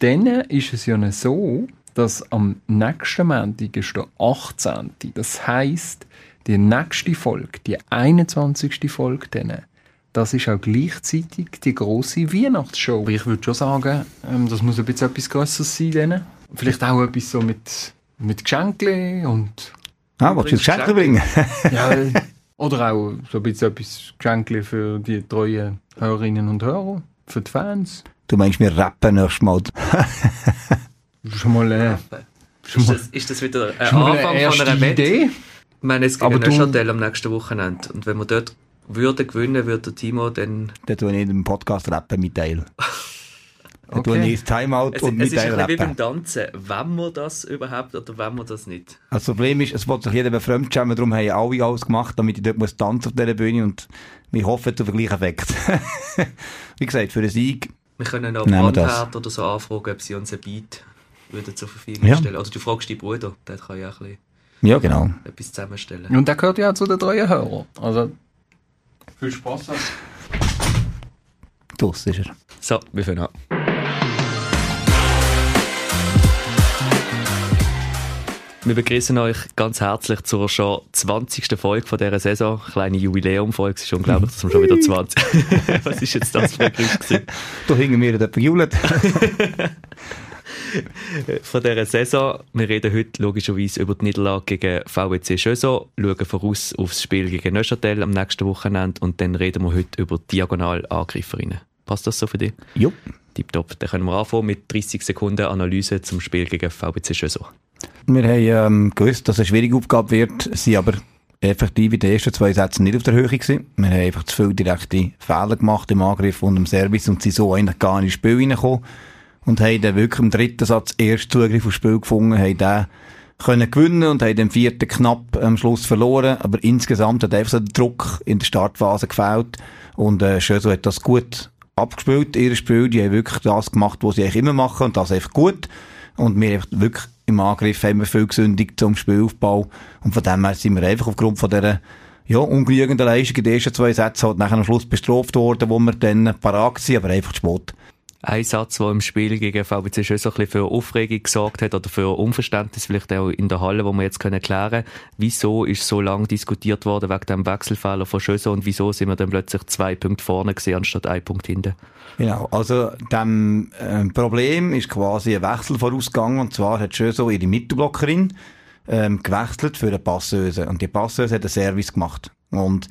Dann ist es ja so, dass am nächsten Montag ist der 18. Das heisst, die nächste Folge, die 21. Folge dann, das ist auch gleichzeitig die große Weihnachtsshow. Aber ich würde schon sagen, ähm, das muss ein bisschen etwas Größeres sein. Dann. Vielleicht auch etwas so mit, mit Geschenken und... Ah, willst du Geschenke bringen? ja, oder auch so ein bisschen etwas Geschenke für die treuen Hörerinnen und Hörer, für die Fans. Du meinst, wir rappen nächstes Mal? schon mal... Äh, ist, das, ist das wieder ein Anfang von einer Wette? Idee? Ich meine, es gibt ein Neuchâtel am nächsten Wochenende. Und wenn wir dort würde gewinnen, würde Timo dann... Dann tue ich in dem Podcast rappen mit Teil. Dann okay. tue ich Timeout es, und mit Teil rappen. Es ist wie beim Tanzen. Wenn wir das überhaupt oder wenn wir das nicht? Also das Problem ist, es wollte sich jeder befremdschämen, darum haben alle alles gemacht, damit ich dort muss tanzen auf dieser Bühne und wir hoffen auf den gleichen Effekt. wie gesagt, für einen Sieg Wir können auch Brandherd oder so anfragen, ob sie uns ein Beat würden zur Verfügung ja. stellen. Also du fragst deinen Bruder, der kann ja auch ein bisschen ja, genau. etwas zusammenstellen. Und der gehört ja auch zu den treuen Hörern. Also viel Spaß. Das ist er. So, wir fangen an. Wir begrüßen euch ganz herzlich zur schon 20. Folge von dieser Saison. Kleine Jubiläumfolge. Es ist unglaublich, dass wir schon wieder 20. Was ist jetzt das für ein Geräusch? Da hingen wir jemand gejubelt. von dieser Saison. Wir reden heute logischerweise über die Niederlage gegen VWC Schöso, schauen voraus aufs Spiel gegen Neuchâtel am nächsten Wochenende und dann reden wir heute über Diagonalangrifferinnen. Passt das so für dich? Jo. Tipptopp. Dann können wir anfangen mit 30 Sekunden Analyse zum Spiel gegen VWC Schöso. Wir haben ähm, gewusst, dass es eine schwierige Aufgabe wird, sie aber effektiv in den ersten zwei Sätzen nicht auf der Höhe gewesen. Wir haben einfach zu viele direkte Fehler gemacht im Angriff und im Service und sie so eigentlich gar nicht ins Spiel reingekommen und haben dann wirklich im dritten Satz erst Zugriff aufs Spiel gefunden, haben den können gewinnen und haben den vierten knapp am Schluss verloren, aber insgesamt hat einfach so der Druck in der Startphase gefällt und äh, Schöso hat das gut abgespielt, ihr Spiel, die haben wirklich das gemacht, was sie eigentlich immer machen und das einfach gut. Und wir haben wirklich im Angriff haben wir viel gesündigt zum Spielaufbau. Und von dem her sind wir einfach aufgrund von dieser ja, ungenügenden Leistung in den ersten zwei Sätzen halt nachher am Schluss bestraft worden, wo wir dann parat sind, aber einfach zu spät ein Satz, der im Spiel gegen VBC schon so ein bisschen für Aufregung gesorgt hat oder für Unverständnis vielleicht auch in der Halle, wo wir jetzt können klären wieso ist so lange diskutiert worden wegen dem Wechselfehler von Schöso und wieso sind wir dann plötzlich zwei Punkte vorne gesehen anstatt ein Punkt hinten? Genau, also dem äh, Problem ist quasi ein Wechsel vorausgegangen und zwar hat Schöso ihre Mittelblockerin ähm, gewechselt für eine Passeuse. Und die Passeuse hat einen Service gemacht. Und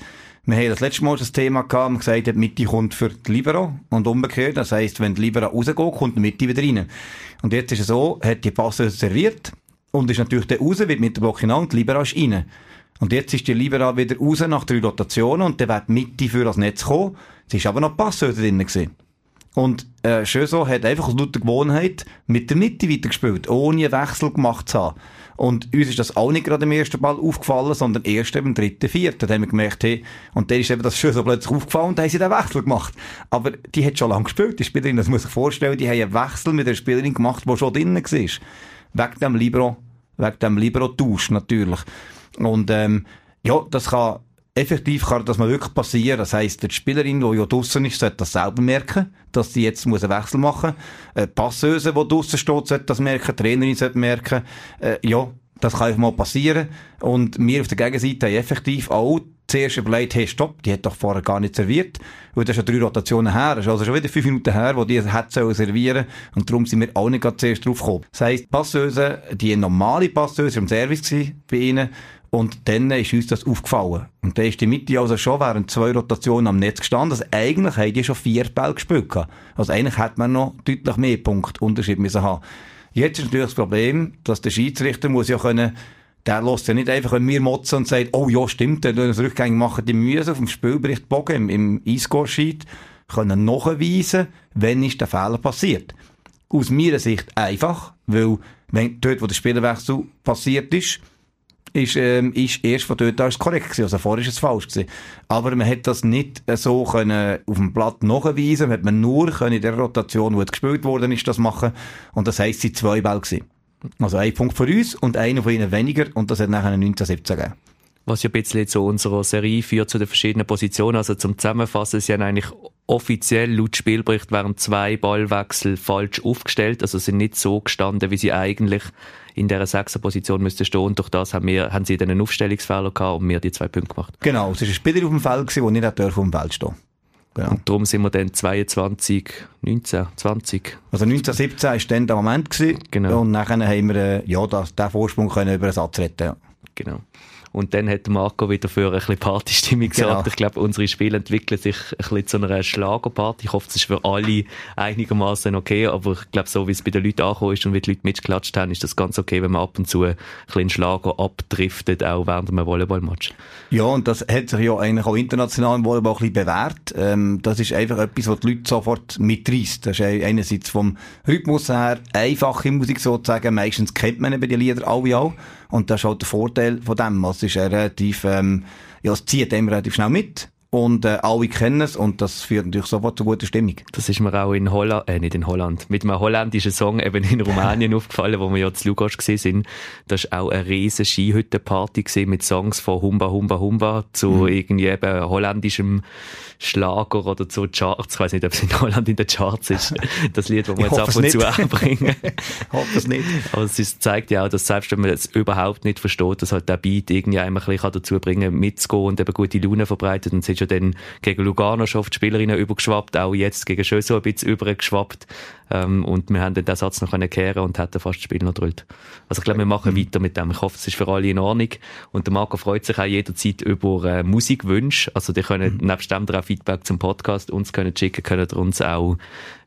wir haben das letzte Mal das Thema gehabt, und gesagt, die Mitte kommt für die Libero und umgekehrt. Das heisst, wenn die Libero rausgeht, kommt die Mitte wieder rein. Und jetzt ist es so, hat die Passe serviert und ist natürlich der raus, wird mit der Block hinein und die Libero ist rein. Und jetzt ist die Libera wieder raus nach drei Rotationen und dann wird die Mitte für das Netz kommen. Es ist aber noch Passe drin gewesen. Und äh, Schöso hat einfach aus lauter Gewohnheit mit der Mitte weitergespielt, ohne einen Wechsel gemacht zu haben. Und uns ist das auch nicht gerade im ersten Ball aufgefallen, sondern erst im dritten, vierten. Da haben wir gemerkt, hey, und dann ist eben das Schöso plötzlich aufgefallen und dann haben sie den Wechsel gemacht. Aber die hat schon lange gespielt, die Spielerin, das muss ich vorstellen, die haben einen Wechsel mit der Spielerin gemacht, die schon drinnen war. Wegen dem Libero, wegen dem Libero-Tausch natürlich. Und ähm, ja, das kann effektiv kann das mal wirklich passieren. Das heisst, die Spielerin, die ja draussen ist, sollte das selber merken, dass sie jetzt einen Wechsel machen muss. Äh, Passeuse, die draussen steht, sollte das merken. Die Trainerin sollte merken. Äh, ja, das kann einfach mal passieren. Und wir auf der Gegenseite haben effektiv auch zuerst überlegt, hey, stopp, die hat doch vorher gar nicht serviert. Und das ist schon drei Rotationen her. Das ist also schon wieder fünf Minuten her, wo die hat servieren Und darum sind wir auch nicht gerade zuerst drauf gekommen. Das heisst, Passeuse, die normale Passeuse im Service bei ihnen. Und dann ist uns das aufgefallen. Und dann ist die Mitte also schon während zwei Rotationen am Netz gestanden. Also eigentlich haben die schon vier Bälle gespielt. Also eigentlich hat man noch deutlich mehr Punkte Unterschied müssen haben. Jetzt ist natürlich das Problem, dass der Schiedsrichter muss ja können, der lässt ja nicht einfach, wenn wir motzen und sagt, oh ja, stimmt, dann das Rückgängig machen, die müssen auf dem Spielbericht Bogen, im, im E-Score-Sheet, können nachweisen, wenn ist der Fehler passiert. Aus meiner Sicht einfach, weil, wenn dort, wo der Spielerwechsel passiert ist, ist, ähm, ist erst von dort aus korrekt gewesen. Also vorher ist es falsch gewesen. Aber man hat das nicht so können auf dem Blatt nachweisen. Man hat man nur können in der Rotation, es gespielt worden ist, das machen. Und das heisst, es sind zwei Bälle gewesen. Also ein Punkt für uns und einer von ihnen weniger. Und das hat nachher 1917 gegeben. Was ja ein bisschen zu unserer Serie führt, zu den verschiedenen Positionen. Also zum Zusammenfassen, sie haben eigentlich offiziell laut Spielbericht während zwei Ballwechsel falsch aufgestellt, also sind nicht so gestanden, wie sie eigentlich in dieser sechsten Position müssten stehen. Und durch das haben, wir, haben sie dann einen Aufstellungsfehler gehabt und wir die zwei Punkte gemacht. Genau, es ist ein Spieler auf dem Feld, der nicht auf dem Feld stehen Genau. Und darum sind wir dann 22, 19, 20. Also 19, 17 war dann der Moment. Gewesen. Genau. Und nachher haben wir, äh, ja, das, den Vorsprung können über einen Satz retten. Ja. Genau. Und dann hat Marco wieder für ein bisschen Partystimmung. Genau. Ich glaube, unsere Spiele entwickeln sich ein bisschen zu einer Schlagerparty. Ich hoffe, es ist für alle einigermaßen okay, aber ich glaube, so wie es bei den Leuten angekommen ist und wie die Leute mitgeklatscht haben, ist das ganz okay, wenn man ab und zu ein bisschen Schlager abdriftet, auch während einem Volleyballmatch. Ja, und das hat sich ja eigentlich auch international im Volleyball ein bisschen bewährt. Ähm, das ist einfach etwas, was die Leute sofort mitreißt. Das ist einerseits vom Rhythmus her einfache Musik sozusagen. Meistens kennt man eben die Lieder alle auch. Und das ist halt der Vorteil von dem. Es ist relativ, ähm, ja, es zieht einem relativ schnell mit. Und äh, alle kennen es und das führt natürlich sofort zu guter Stimmung. Das ist mir auch in Holland, äh, nicht in Holland, mit einem holländischen Song eben in Rumänien aufgefallen, wo wir ja zu Lugas gesehen sind. Das war auch eine riesen Skihüttenparty mit Songs von Humba Humba Humba zu mhm. irgendwie eben holländischem Schlager oder zu Charts. Ich weiß nicht, ob es in Holland in den Charts ist. Das Lied, das wir jetzt ab und zu anbringen. ich hoffe es nicht. Aber es zeigt ja auch, dass selbst wenn man es überhaupt nicht versteht, dass halt der Beat irgendwie einem ein bisschen dazu bringen mitzugehen und eben gute Laune verbreitet. Und es ist ja dann gegen Lugano schon auf die Spielerinnen übergeschwappt, auch jetzt gegen Schöso ein bisschen übergeschwappt. Ähm, und wir haben dann den Satz noch können kehren und hätten fast das Spiel noch gedrückt. Also ich glaube, wir machen weiter mit dem. Ich hoffe, es ist für alle in Ordnung. Und der Marco freut sich auch jederzeit über äh, Musikwünsche. Also die können mhm. nebst dem auch Feedback zum Podcast uns können schicken, können uns auch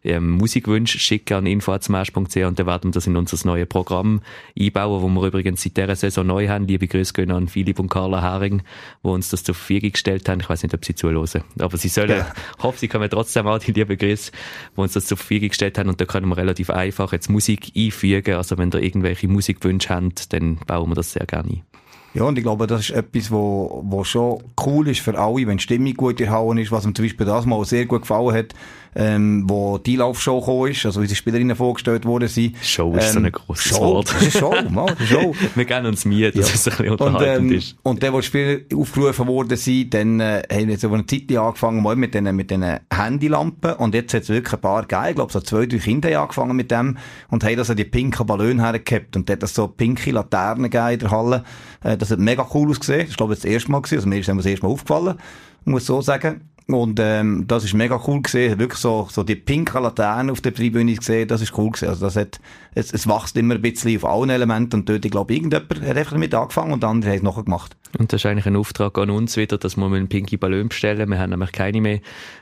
ähm, Musikwünsche schicken an info.smash.ch und dann werden wir das in unser neues Programm einbauen, wo wir übrigens seit dieser Saison neu haben. Liebe Grüße gehen an Philipp und Carla Hering, die uns das zur Verfügung gestellt haben. Ich weiß nicht, ob sie zuhören, aber sie sollen, ja. ich hoffe, sie kommen trotzdem auch die liebe Grüße, die uns das zur Verfügung gestellt haben und da können wir relativ einfach jetzt Musik einfügen. Also wenn ihr irgendwelche Musikwünsche habt, dann bauen wir das sehr gerne ein. Ja, und ich glaube, das ist etwas, wo, wo schon cool ist für alle, wenn die Stimmung gut erhauen ist, was mir zum Beispiel das mal sehr gut gefallen hat, ähm, wo die Laufshow gekommen ist, also wie die Spielerinnen vorgestellt worden sind. Show ist ähm, so ein grosses Show, Wort. Das ist Show, mal, Show. Wir geben uns Mühe, dass ja. es ein bisschen unterhaltend und, ähm, ist. Und dann, wo die Spieler aufgerufen worden sind, dann äh, haben jetzt über eine Zeit angefangen mal mit den, mit den Handylampen und jetzt hat es wirklich ein paar gegeben, ich glaube so zwei, drei Kinder haben angefangen mit dem und haben also die pinken Ballone hergehabt und dort so pinke Laternen gegeben in der Halle. Äh, das hat mega cool ausgesehen. Das ist glaube ich das erste Mal gewesen, also mir ist das erste Mal aufgefallen, muss so sagen. Und ähm, das ist mega cool gesehen, wirklich so so die pinke Laterne auf der Tribüne gesehen, das ist cool gesehen. Also das hat es, es wächst immer ein bisschen auf allen Elementen und dort, ich glaube, irgendjemand hat einfach damit angefangen und andere haben es nachher gemacht. Und das ist eigentlich ein Auftrag an uns wieder, dass wir einen Pinky Ballon bestellen. Wir haben nämlich keine mehr.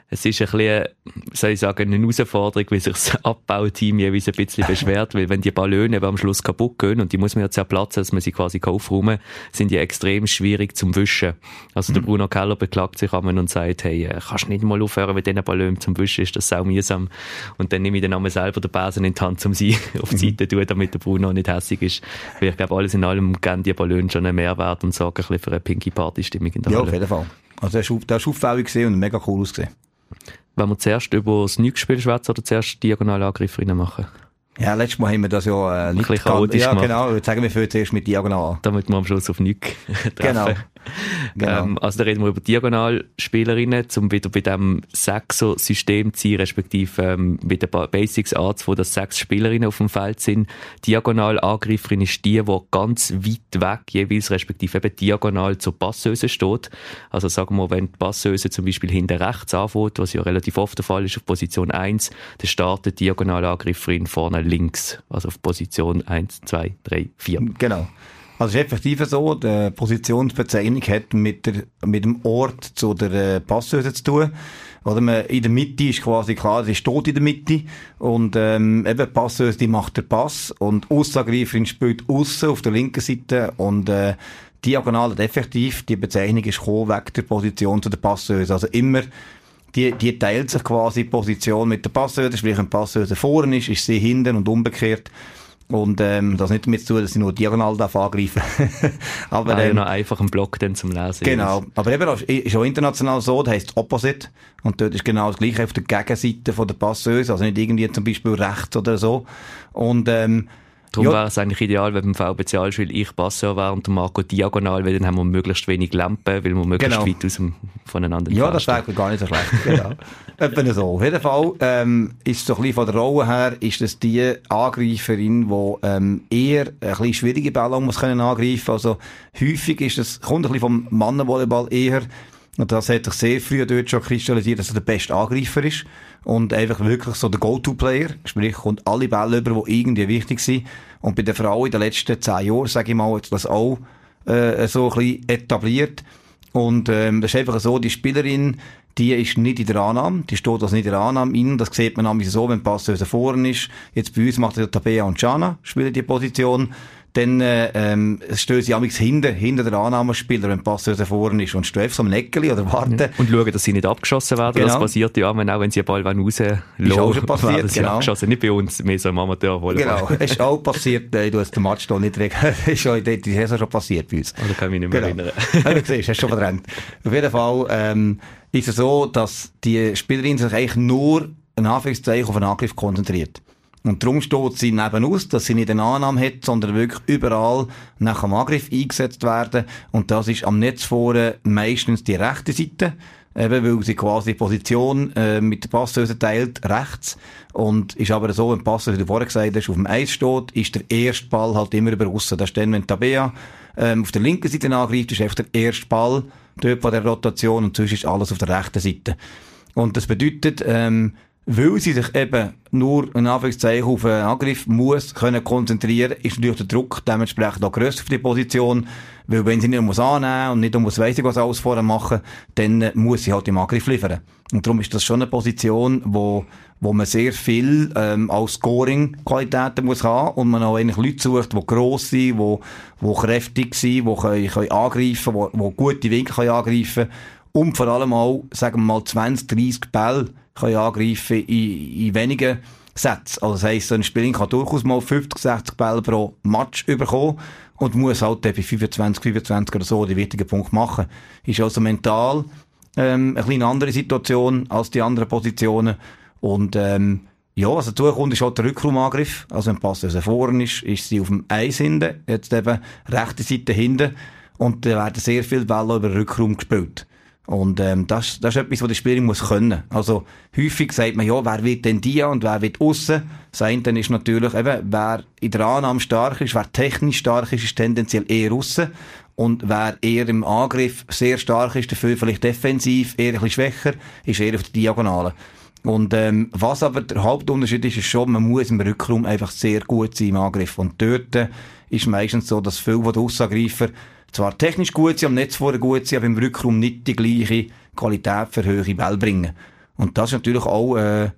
Es ist ein bisschen, soll ich sagen, eine Herausforderung, wie sich das Abbauteam jeweils ein bisschen beschwert, weil wenn die Ballone am Schluss kaputt gehen und die muss man ja zerplatzen, dass man sie quasi aufräumen sind die extrem schwierig zum Wischen. Also der mhm. Bruno Keller beklagt sich einmal und sagt, hey, äh, kannst du nicht mal aufhören mit diesen Ballonen zum Wischen, ist das sau mühsam. Und dann nehme ich dann einmal selber den Besen in die Hand, um sie auf die Seite zu tun, damit der Bruno nicht hässlich ist. Weil ich glaube, alles in allem geben die Ballone schon einen Mehrwert und sorgen ein bisschen für eine Pinky Party Stimmung in der Ja, Halle. auf jeden Fall. Also der war, der auffällig und mega cool ausgesehen. Wenn wir zuerst über das Nüg-Spiel schwätzen oder zuerst Diagonalangriff machen? Ja, letztes Mal haben wir das ja äh, nicht ein bisschen Ja, genau. Jetzt sagen wir für zuerst mit Diagonal an. Damit wir am Schluss auf Nüg treffen. Genau. Genau. Ähm, also da reden wir über Diagonalspielerinnen, um wieder bei dem Sechser-System zu sein, respektive ähm, mit den Basics anzufangen, dass sechs Spielerinnen auf dem Feld sind. Diagonalangreiferin ist die, die ganz weit weg jeweils, respektive eben diagonal zur Passeuse steht. Also sagen wir, wenn die Passeuse zum Beispiel hinter rechts anfängt, was ja relativ oft der Fall ist, auf Position 1, dann startet die Diagonalangreiferin vorne links, also auf Position 1, 2, 3, 4. Genau. Also es ist effektiv so, die Positionsbezeichnung hat mit, der, mit dem Ort zu der äh, Passhöhe zu tun. Oder man, in der Mitte ist quasi klar, sie steht in der Mitte und ähm, eben Passhöhe, die macht den Pass und Aussagreiferin spielt aussen auf der linken Seite und äh, diagonal hat effektiv, die Bezeichnung ist gekommen weg der Position zu der Passhöhe. Also immer die, die teilt sich quasi die Position mit der Passhöhe, sprich wenn die Passhöhe vorne ist, ist sie hinten und umgekehrt. Und ähm, das nicht damit zu tun, dass ich nur diagonal darf angreifen Aber ähm, ja, noch einfach einen Block dann zum Lesen. Genau. Aber eben ist auch international so, das heisst Opposite. Und dort ist genau das Gleiche auf der Gegenseite von der Passeuse, also nicht irgendwie zum Beispiel rechts oder so. Und ähm, Darum ja. wäre es eigentlich ideal, wenn beim VBC Allschwil ich Passeur wäre und Marco diagonal, weil dann haben wir möglichst wenig Lampen, weil wir möglichst genau. weit aus dem, voneinander Ja, das wäre gar nicht so schlecht. genau. Etwa so. Auf jeden Fall ähm, ist so ein bisschen von der Rolle her, ist das die Angreiferin, die ähm, eher ein bisschen schwierige Bälle muss können angreifen. Also häufig ist das, kommt ein bisschen vom Mannenvolleyball eher und das hat sich sehr früh dort schon kristallisiert, dass er der beste Angreifer ist. Und einfach wirklich so der Go-To-Player. Sprich, kommt alle Bälle über, die irgendwie wichtig sind. Und bei der Frau in den letzten zehn Jahren, sage ich mal, hat das auch äh, so ein bisschen etabliert. Und ähm, das ist einfach so, die Spielerin, die ist nicht in der Annahme, die steht also nicht in der Annahme innen. Das sieht man nämlich so, wenn Passeuse vorne ist. Jetzt bei uns macht der Tabea und Jana, spielen die Position dann äh, ähm, stehen sie amigs hinter, hinter der Annahmespieler, wenn Pass vorne ist und stehen so am Eckeli oder warten. Ja. Und schauen, dass sie nicht abgeschossen werden. Genau. Das passiert ja, wenn auch wenn sie einen Ball rauslassen ist auch schon passiert, genau. abgeschossen. Nicht bei uns, mehr so im Amateur Genau, ist auch passiert, äh, du hast den Match da nicht regeln. ist schon, die Saison schon passiert bei uns. Oh, da kann ich mich nicht mehr genau. erinnern. du siehst, hast schon verdrängt. Auf jeden Fall ähm, ist es so, dass die Spielerin sich eigentlich nur ein Anführungszeichen auf einen Angriff konzentriert. Und darum steht sie neben aus, dass sie nicht eine Annahme hat, sondern wirklich überall nach dem Angriff eingesetzt werden. Und das ist am Netz vorne meistens die rechte Seite. Eben, weil sie quasi die Position äh, mit der Passhöse teilt, rechts. Und ist aber so, wenn Passer, wie du vorher gesagt hast, auf dem Eis steht, ist der erste Ball halt immer über aussen. Das ist dann, wenn Tabea ähm, auf der linken Seite angreift, ist einfach der erste Ball dort von der Rotation und sonst ist alles auf der rechten Seite. Und das bedeutet, ähm, weil sie sich eben nur in Anführungszeichen auf einen Angriff muss können konzentrieren, ist natürlich der Druck dementsprechend auch grösser für die Position, weil wenn sie nicht muss annehmen und nicht muss weiss ich was alles vorher machen, dann äh, muss sie halt im Angriff liefern. Und darum ist das schon eine Position, wo wo man sehr viel ähm, als Scoring-Qualitäten muss haben und man auch eigentlich Leute sucht, die gross sind, die, die kräftig sind, die können, können angreifen können, die, die gute Winkel können angreifen und vor allem auch, sagen wir mal, 20, 30 Bälle können angreifen in, in wenigen Sätzen. Also das heisst, so ein Spieler kann durchaus mal 50, 60 Bälle pro Match überkommen und muss halt bei 25, 25 oder so die wichtigen Punkte machen. Ist also mental ähm, eine kleine andere Situation als die anderen Positionen und ähm, ja, also dazu ist halt der Rückraumangriff. Also wenn Pass vorne ist, ist sie auf dem Eis hinten, jetzt eben rechte Seite hinten und da werden sehr viele Bälle über den Rückraum gespielt. Und ähm, das, das ist etwas, was der Spieler muss können. Also häufig sagt man, ja, wer wird denn die und wer wird aussen? Das eine ist natürlich, eben, wer in der Annahme stark ist, wer technisch stark ist, ist tendenziell eher aussen. Und wer eher im Angriff sehr stark ist, dafür vielleicht defensiv eher ein bisschen schwächer, ist eher auf der Diagonale. Und ähm, was aber der Hauptunterschied ist, ist schon, man muss im Rückraum einfach sehr gut sein im Angriff. Und dort äh, ist meistens so, dass viele von den Aussagreifer zwar technisch gut sind, am Netz vorher gut sind, aber im Rückraum nicht die gleiche Qualität für höhere Bälle bringen. Und das ist natürlich auch äh, äh,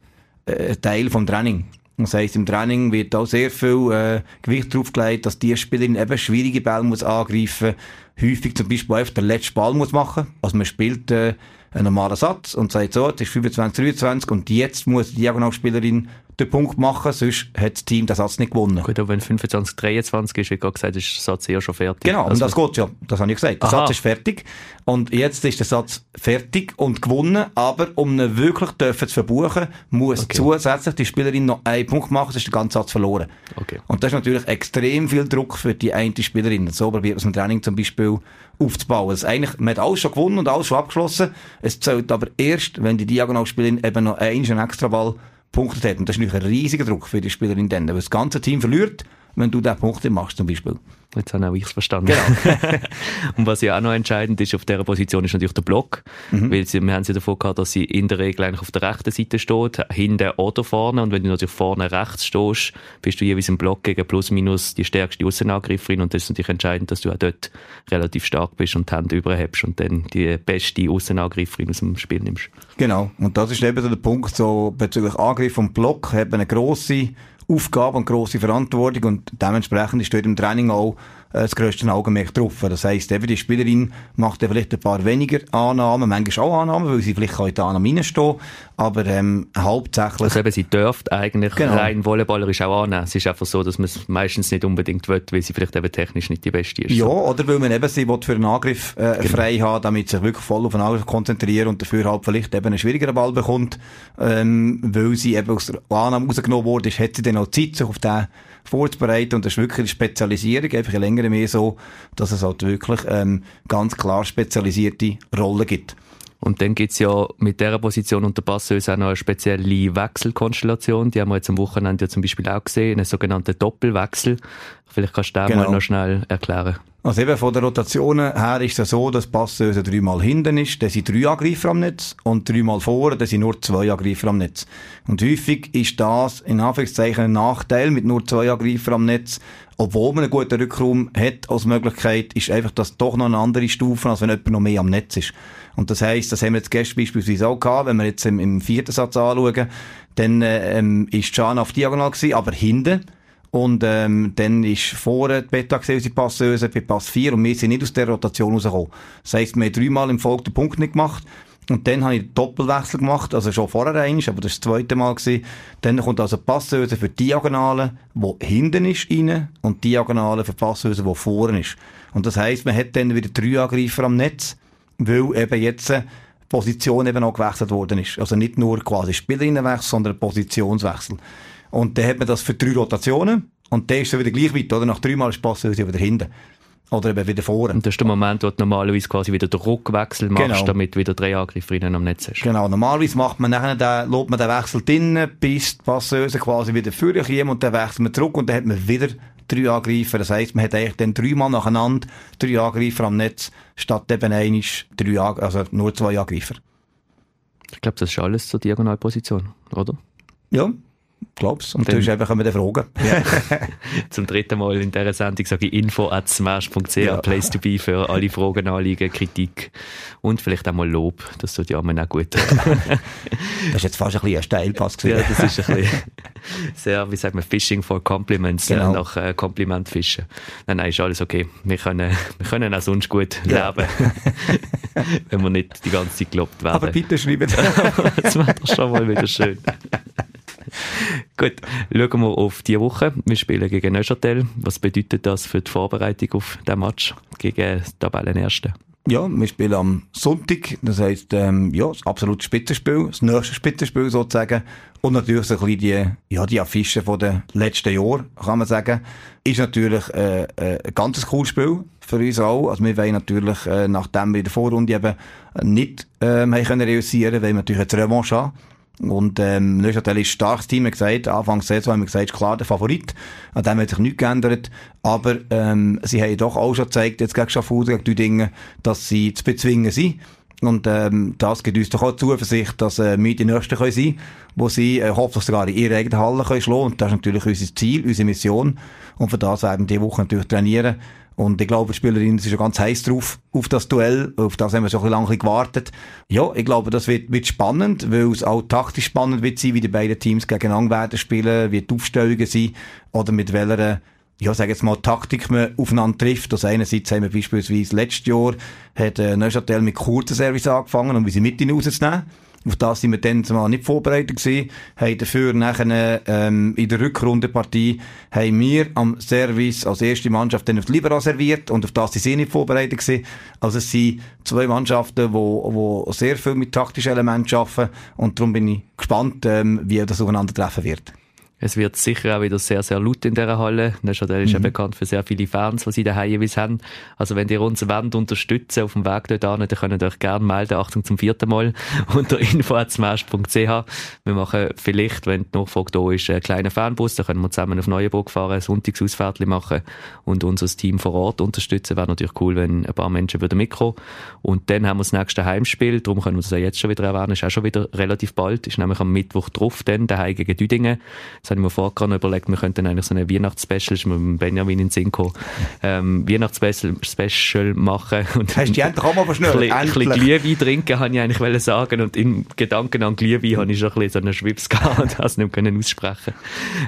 ein Teil vom Training. Das heisst, im Training wird auch sehr viel äh, Gewicht darauf gelegt, dass die Spielerin eben schwierige Bälle muss angreifen Häufig zum Beispiel einfach den letzten Ball muss machen. Also man spielt äh, einen normalen Satz und sagt so, es ist 25, 23 und jetzt muss die Diagonalspielerin den Punkt machen, sonst hat das Team den Satz nicht gewonnen. Gut, aber wenn 25, 23 ist, wie gerade gesagt, ist der Satz eher schon fertig. Genau, also, und das geht ja, das habe ich gesagt. Der Aha. Satz ist fertig und jetzt ist der Satz fertig und gewonnen, aber um ihn wirklich dürfen zu verbuchen, muss okay. zusätzlich die Spielerin noch einen Punkt machen, sonst ist der ganze Satz verloren. Okay. Und das ist natürlich extrem viel Druck für die eine Spielerin. So probiert man es im Training zum Beispiel aufzubauen. Das eigentlich, man hat alles schon gewonnen und alles schon abgeschlossen. Es zählt aber erst, wenn die Diagonalspielerin eben noch einen extra Ball punktet hat. Und das ist natürlich ein riesiger Druck für die Spielerin dann, weil das ganze Team verliert, wenn du diesen Punkt machst zum Beispiel. Jetzt habe auch ich es verstanden. Genau. und was ja auch noch entscheidend ist auf dieser Position, ist natürlich der Block. Mhm. Weil sie, wir haben sie davon gehabt, dass sie in der Regel eigentlich auf der rechten Seite steht, hinten oder vorne. Und wenn du natürlich vorne rechts stehst, bist du jeweils im Block gegen plus minus die stärkste Außenangreiferin. Und das ist natürlich entscheidend, dass du auch dort relativ stark bist und die Hände überhebst und dann die beste Außenangreiferin aus dem Spiel nimmst. Genau. Und das ist eben der Punkt, so bezüglich Angriff und Block, haben eine grosse Aufgabe und grosse Verantwortung und dementsprechend ist dort im Training auch das grösste Augenmerk drauf. Das heisst, eben die Spielerin macht vielleicht ein paar weniger Annahmen, manchmal auch Annahmen, weil sie vielleicht in die Annahme reinstehen, aber ähm, hauptsächlich... Also eben, sie dürft eigentlich genau. rein volleyballerisch auch annehmen. Es ist einfach so, dass man es meistens nicht unbedingt will, weil sie vielleicht eben technisch nicht die Beste ist. Ja, oder weil man eben sie für einen Angriff äh, genau. frei hat, damit sie sich wirklich voll auf einen Angriff konzentrieren und dafür halt vielleicht eben einen schwierigeren Ball bekommt, ähm, weil sie eben aus der Annahme rausgenommen wurde, hat sie dann auch Zeit, sich auf den vorzubereiten. Und das ist wirklich eine Spezialisierung, einfach in mehr so, dass es halt wirklich ähm, ganz klar spezialisierte Rollen gibt. Und dann gibt's ja mit dieser Position unter Passeuse auch noch eine spezielle Wechselkonstellation. Die haben wir jetzt am Wochenende ja zum Beispiel auch gesehen, einen sogenannten Doppelwechsel. Vielleicht kannst du das genau. mal noch schnell erklären. Also eben von der Rotation her ist es so, dass Passeuse dreimal hinten ist, dann sind drei Angreifer am Netz und dreimal vorne, dann sind nur zwei Angreifer am Netz. Und häufig ist das in Anführungszeichen ein Nachteil mit nur zwei Angreifer am Netz, obwohl man einen guten Rückraum hat als Möglichkeit, ist einfach das doch noch eine andere Stufe, als wenn jemand noch mehr am Netz ist. Und das heisst, das haben wir jetzt gestern beispielsweise auch gehabt, wenn wir jetzt im, im vierten Satz anschauen, dann äh, ähm, ist Can auf Diagonal gewesen, aber hinten. Und ähm, dann ist vorne die Beta unsere Passeuse bei Pass 4 und wir sind nicht aus der Rotation rausgekommen. Das heisst, wir haben dreimal im Folge den Punkt nicht gemacht. Und dann habe ich den Doppelwechsel gemacht, also schon vorher einmal, aber das war das zweite Mal. Gewesen. Dann kommt also Passeuse für Diagonale, wo hinten ist, rein, und Diagonale für Passeuse, wo vorne ist. Und das heisst, man hat dann wieder drei Angreifer am Netz weil eben jetzt die Position eben auch gewechselt worden ist. Also nicht nur quasi Spielerinnenwechsel, sondern Positionswechsel. Und dann hat man das für drei Rotationen und dann ist es wieder gleich weit, oder? Nach dreimal ist Pass wieder hinten. Oder eben wieder vorne. Und das ist der Moment, wo du normalerweise quasi wieder den Rückwechsel machst, genau. damit wieder drei Angreiferinnen am Netz hast. Genau. Normalerweise macht man nachher den, lässt man den Wechsel drinnen, bis die Passeuse quasi wieder vorne kommt und dann wechselt man zurück und dann hat man wieder drei Angreifer. Das heisst, man hat eigentlich dann dreimal nacheinander drei Angreifer am Netz, statt eben einisch drei, also nur zwei Angreifer. Ich glaube, das ist alles zur Diagonalposition, oder? Ja, glaub's. Und, und dann, du einfach immer fragen. Ja. Zum dritten Mal in dieser Sendung sage ich info at smash.ch, ja. place to be für alle Fragen, Anliegen, Kritik und vielleicht auch mal Lob. Das tut ja auch gut. das ist jetzt fast ein bisschen ein Steilpass gewesen. Ja, das ist ein bisschen sehr, wie sagt man, Fishing for Compliments, genau. nach äh, Kompliment fischen. Nein, nein, ist alles okay. Wir können, wir können auch sonst gut ja. leben, wenn wir nicht die ganze Zeit gelobt werden. Aber bitte schreiben. das wäre doch schon mal wieder schön. Gut, schauen wir auf die Woche. Wir spielen gegen Neuchâtel. Was bedeutet das für die Vorbereitung auf den Match gegen Tabellenersten? Ja, wir spielen am Sonntag. Das heisst, ähm, ja, das absolute Spitzenspiel, das nächste Spitzenspiel sozusagen. Und natürlich so ein bisschen die, ja, die Affische von den letzten Jahren, kann man sagen. Ist natürlich äh, äh, ein ganz cooles Spiel für uns auch. Also wir wollen natürlich, äh, nachdem wir in der Vorrunde eben nicht ähm, haben können realisieren, wollen wir natürlich eine Revanche haben. Und ähm, Neuchâtel ist ein starkes Team, wie gesagt, Anfang der Saison haben wir gesagt, ist klar der Favorit. An dem hat sich nichts geändert. Aber ähm, sie haben doch auch schon gezeigt, jetzt gegen Schaffhausen, gegen die Dinge, dass sie zu bezwingen sind. Und ähm, das gibt uns doch auch Zuversicht, dass äh, wir die Nächsten können sein können, wo sie äh, hoffentlich sogar in ihre eigene Halle können schlagen Und das ist natürlich unser Ziel, unsere Mission. Und für das werden wir diese Woche natürlich trainieren. Und ich glaube, die Spielerin ist schon ganz heiß drauf, auf das Duell. Auf das haben wir schon ein lange gewartet. Ja, ich glaube, das wird, wird spannend, weil es auch taktisch spannend wird sein, wie die beiden Teams gegeneinander werden spielen, wie die Aufstellungen sind, oder mit welcher, ja, sag jetzt mal, Taktik man aufeinander trifft. Also einerseits haben wir beispielsweise letztes Jahr, hat äh, Neuchâtel mit kurzen Service angefangen, um sie mit rauszunehmen. Auf das sind wir dann zumal nicht vorbereitet gewesen. Haben dafür nachher, ähm, in der Rückrundenpartie, haben wir am Service als erste Mannschaft dann auf die Libera serviert und auf das sind sie nicht vorbereitet gewesen. Also es sind zwei Mannschaften, wo, wo sehr viel mit taktischen Elementen arbeiten und darum bin ich gespannt, ähm, wie das aufeinandertreffen wird. Es wird sicher auch wieder sehr, sehr laut in dieser Halle. Neuchâtel ist mhm. ja bekannt für sehr viele Fans, die sie daheim jeweils haben. Also wenn ihr uns wollt unterstützen auf dem Weg dort an, dann könnt ihr euch gerne melden. Achtung zum vierten Mal unter info.smash.ch. Wir machen vielleicht, wenn die Nachfrage da ist, einen kleinen Fanbus. Dann können wir zusammen auf Neuenburg fahren, ein Sonntagsausfahrt machen und unser Team vor Ort unterstützen. Wäre natürlich cool, wenn ein paar Menschen würden mitkommen. Und dann haben wir das nächste Heimspiel. Darum können wir das ja jetzt schon wieder erwähnen. Ist auch schon wieder relativ bald. Ist nämlich am Mittwoch drauf, dann daheim gegen Düdingen. Das habe ich mir vorher überlegt, wir könnten eigentlich so eine Weihnachtsspecial, ist mit Benjamin in Sinko, ähm, Weihnachtsspecial machen. Und Hast du auch mal was schnell? Ein bisschen Glühwein trinken, habe ich eigentlich sagen. Und im Gedanken an Glühwein habe ich schon ein bisschen so einen Schwips gehabt und das nicht können aussprechen.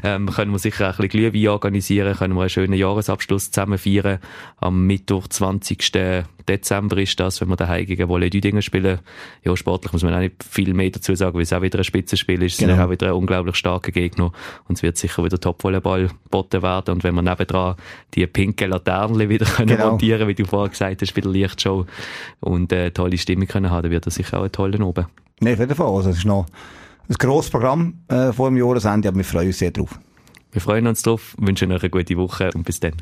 Ähm, können wir sicher auch ein bisschen Glühwein organisieren, können wir einen schönen Jahresabschluss zusammen feiern. Am Mittwoch, 20. Dezember ist das, wenn wir daheim gegen Wolle Düdingen spielen. Ja, sportlich muss man auch nicht viel mehr dazu sagen, weil es auch wieder ein Spitzenspiel ist. Es genau. ist auch wieder ein unglaublich starker Gegner. Und es wird sicher wieder Top-Volleyball geboten werden. Und wenn wir nebendran die pinken Laternen wieder können genau. montieren wie du vorher gesagt hast, bei der Lichtshow und äh, tolle Stimmung können haben, dann wird das sicher auch ein toller oben. Nein, auf jeden Fall. Also, es ist noch ein grosses Programm äh, vor dem Jahresende, aber wir freuen uns sehr drauf. Wir freuen uns drauf, wünschen euch eine gute Woche und bis dann.